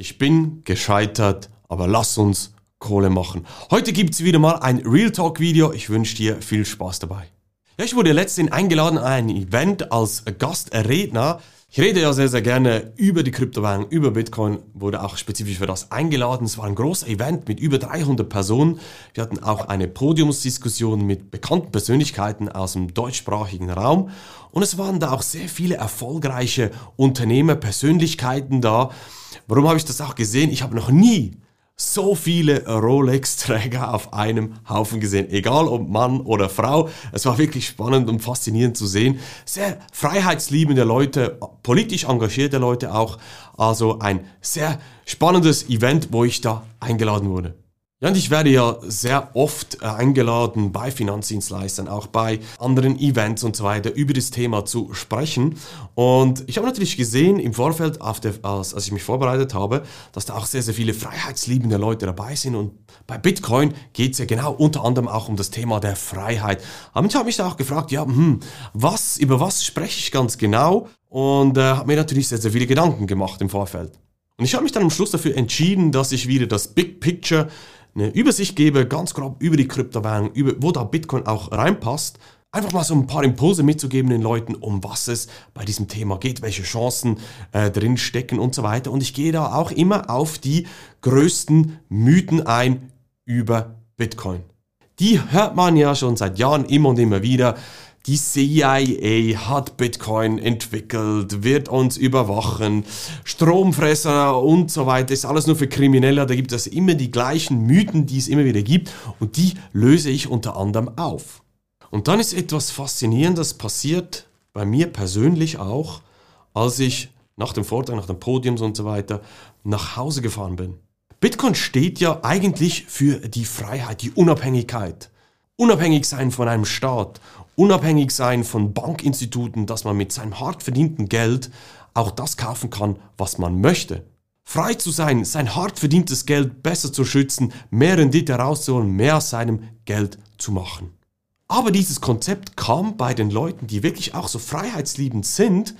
Ich bin gescheitert, aber lass uns Kohle machen. Heute gibt's wieder mal ein Real Talk Video. Ich wünsche dir viel Spaß dabei. Ja, ich wurde letztens eingeladen an ein Event als Gastredner. Ich rede ja sehr, sehr gerne über die Kryptowährung, über Bitcoin, wurde auch spezifisch für das eingeladen. Es war ein großer Event mit über 300 Personen. Wir hatten auch eine Podiumsdiskussion mit bekannten Persönlichkeiten aus dem deutschsprachigen Raum. Und es waren da auch sehr viele erfolgreiche Unternehmer, Persönlichkeiten da. Warum habe ich das auch gesehen? Ich habe noch nie so viele Rolex-Träger auf einem Haufen gesehen. Egal ob Mann oder Frau. Es war wirklich spannend und faszinierend zu sehen. Sehr freiheitsliebende Leute, politisch engagierte Leute auch. Also ein sehr spannendes Event, wo ich da eingeladen wurde. Ja, und ich werde ja sehr oft äh, eingeladen bei Finanzdienstleistern, auch bei anderen Events und so weiter, über das Thema zu sprechen. Und ich habe natürlich gesehen im Vorfeld, der, als, als ich mich vorbereitet habe, dass da auch sehr, sehr viele freiheitsliebende Leute dabei sind. Und bei Bitcoin geht es ja genau unter anderem auch um das Thema der Freiheit. Aber ich habe mich da auch gefragt, ja, hm, was, über was spreche ich ganz genau? Und äh, habe mir natürlich sehr, sehr viele Gedanken gemacht im Vorfeld. Und ich habe mich dann am Schluss dafür entschieden, dass ich wieder das Big Picture eine Übersicht gebe, ganz grob über die Kryptowährung, über, wo da Bitcoin auch reinpasst. Einfach mal so ein paar Impulse mitzugeben den Leuten, um was es bei diesem Thema geht, welche Chancen äh, drin stecken und so weiter. Und ich gehe da auch immer auf die größten Mythen ein über Bitcoin. Die hört man ja schon seit Jahren immer und immer wieder. Die CIA hat Bitcoin entwickelt, wird uns überwachen, Stromfresser und so weiter, ist alles nur für Kriminelle. Da gibt es immer die gleichen Mythen, die es immer wieder gibt und die löse ich unter anderem auf. Und dann ist etwas Faszinierendes passiert, bei mir persönlich auch, als ich nach dem Vortrag, nach dem Podiums und so weiter nach Hause gefahren bin. Bitcoin steht ja eigentlich für die Freiheit, die Unabhängigkeit. Unabhängig sein von einem Staat, unabhängig sein von Bankinstituten, dass man mit seinem hart verdienten Geld auch das kaufen kann, was man möchte. Frei zu sein, sein hart verdientes Geld besser zu schützen, mehr Rendite rauszuholen, mehr aus seinem Geld zu machen. Aber dieses Konzept kam bei den Leuten, die wirklich auch so freiheitsliebend sind,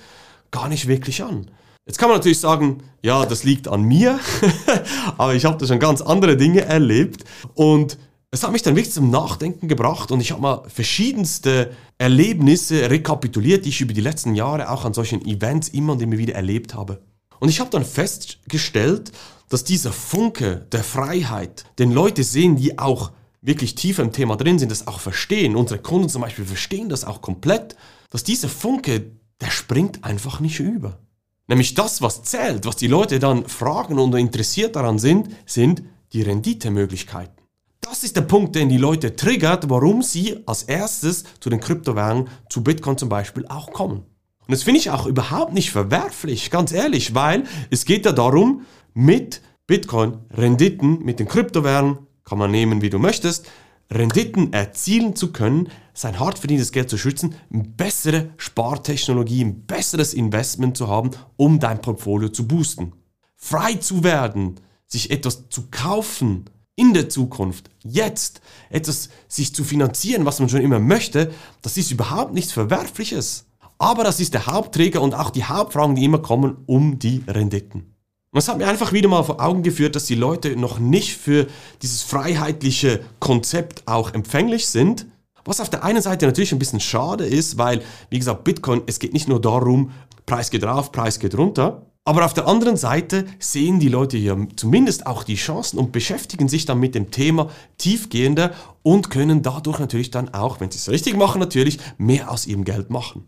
gar nicht wirklich an. Jetzt kann man natürlich sagen, ja, das liegt an mir, aber ich habe da schon ganz andere Dinge erlebt und es hat mich dann wirklich zum Nachdenken gebracht und ich habe mal verschiedenste Erlebnisse rekapituliert, die ich über die letzten Jahre auch an solchen Events immer und immer wieder erlebt habe. Und ich habe dann festgestellt, dass dieser Funke der Freiheit, den Leute sehen, die auch wirklich tiefer im Thema drin sind, das auch verstehen, unsere Kunden zum Beispiel verstehen das auch komplett, dass dieser Funke, der springt einfach nicht über. Nämlich das, was zählt, was die Leute dann fragen und interessiert daran sind, sind die Renditemöglichkeiten. Das ist der Punkt, den die Leute triggert, warum sie als erstes zu den Kryptowährungen, zu Bitcoin zum Beispiel, auch kommen. Und das finde ich auch überhaupt nicht verwerflich, ganz ehrlich, weil es geht ja darum, mit Bitcoin Renditen, mit den Kryptowährungen, kann man nehmen, wie du möchtest, Renditen erzielen zu können, sein hart verdientes Geld zu schützen, bessere Spartechnologie, ein besseres Investment zu haben, um dein Portfolio zu boosten. Frei zu werden, sich etwas zu kaufen, in der Zukunft, jetzt, etwas sich zu finanzieren, was man schon immer möchte, das ist überhaupt nichts Verwerfliches. Aber das ist der Hauptträger und auch die Hauptfragen, die immer kommen, um die Renditen. Und das hat mir einfach wieder mal vor Augen geführt, dass die Leute noch nicht für dieses freiheitliche Konzept auch empfänglich sind. Was auf der einen Seite natürlich ein bisschen schade ist, weil, wie gesagt, Bitcoin, es geht nicht nur darum, Preis geht rauf, Preis geht runter, aber auf der anderen Seite sehen die Leute hier zumindest auch die Chancen und beschäftigen sich dann mit dem Thema tiefgehender und können dadurch natürlich dann auch, wenn sie es richtig machen, natürlich mehr aus ihrem Geld machen.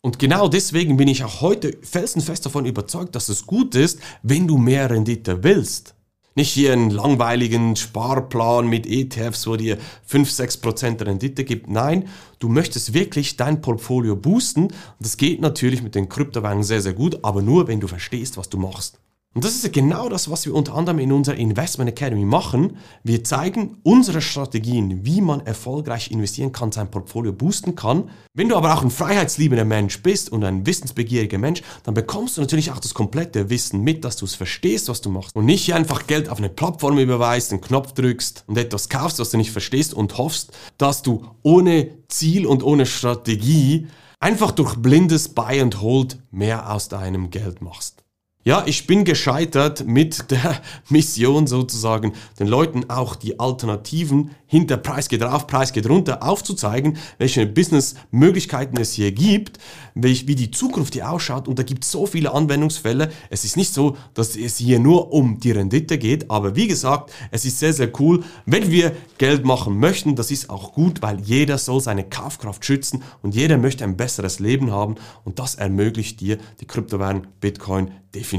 Und genau deswegen bin ich auch heute felsenfest davon überzeugt, dass es gut ist, wenn du mehr Rendite willst. Nicht hier einen langweiligen Sparplan mit ETFs, wo dir 5-6% Rendite gibt. Nein, du möchtest wirklich dein Portfolio boosten. Das geht natürlich mit den Kryptowährungen sehr, sehr gut, aber nur, wenn du verstehst, was du machst. Und das ist genau das, was wir unter anderem in unserer Investment Academy machen. Wir zeigen unsere Strategien, wie man erfolgreich investieren kann, sein Portfolio boosten kann. Wenn du aber auch ein freiheitsliebender Mensch bist und ein wissensbegieriger Mensch, dann bekommst du natürlich auch das komplette Wissen mit, dass du es verstehst, was du machst. Und nicht einfach Geld auf eine Plattform überweist, einen Knopf drückst und etwas kaufst, was du nicht verstehst und hoffst, dass du ohne Ziel und ohne Strategie einfach durch blindes Buy and Hold mehr aus deinem Geld machst. Ja, ich bin gescheitert mit der Mission sozusagen, den Leuten auch die Alternativen hinter Preis geht rauf, Preis geht runter aufzuzeigen, welche Businessmöglichkeiten es hier gibt, wie die Zukunft hier ausschaut und da gibt es so viele Anwendungsfälle. Es ist nicht so, dass es hier nur um die Rendite geht, aber wie gesagt, es ist sehr, sehr cool, wenn wir Geld machen möchten. Das ist auch gut, weil jeder soll seine Kaufkraft schützen und jeder möchte ein besseres Leben haben und das ermöglicht dir die Kryptowährung Bitcoin definitiv.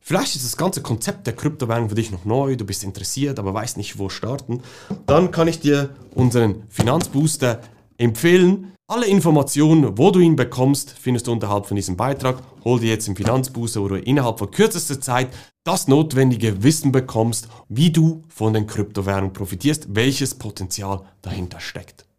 Vielleicht ist das ganze Konzept der Kryptowährung für dich noch neu, du bist interessiert, aber weißt nicht, wo starten. Dann kann ich dir unseren Finanzbooster empfehlen. Alle Informationen, wo du ihn bekommst, findest du unterhalb von diesem Beitrag. Hol dir jetzt den Finanzbooster, wo du innerhalb von kürzester Zeit das notwendige Wissen bekommst, wie du von den Kryptowährungen profitierst, welches Potenzial dahinter steckt.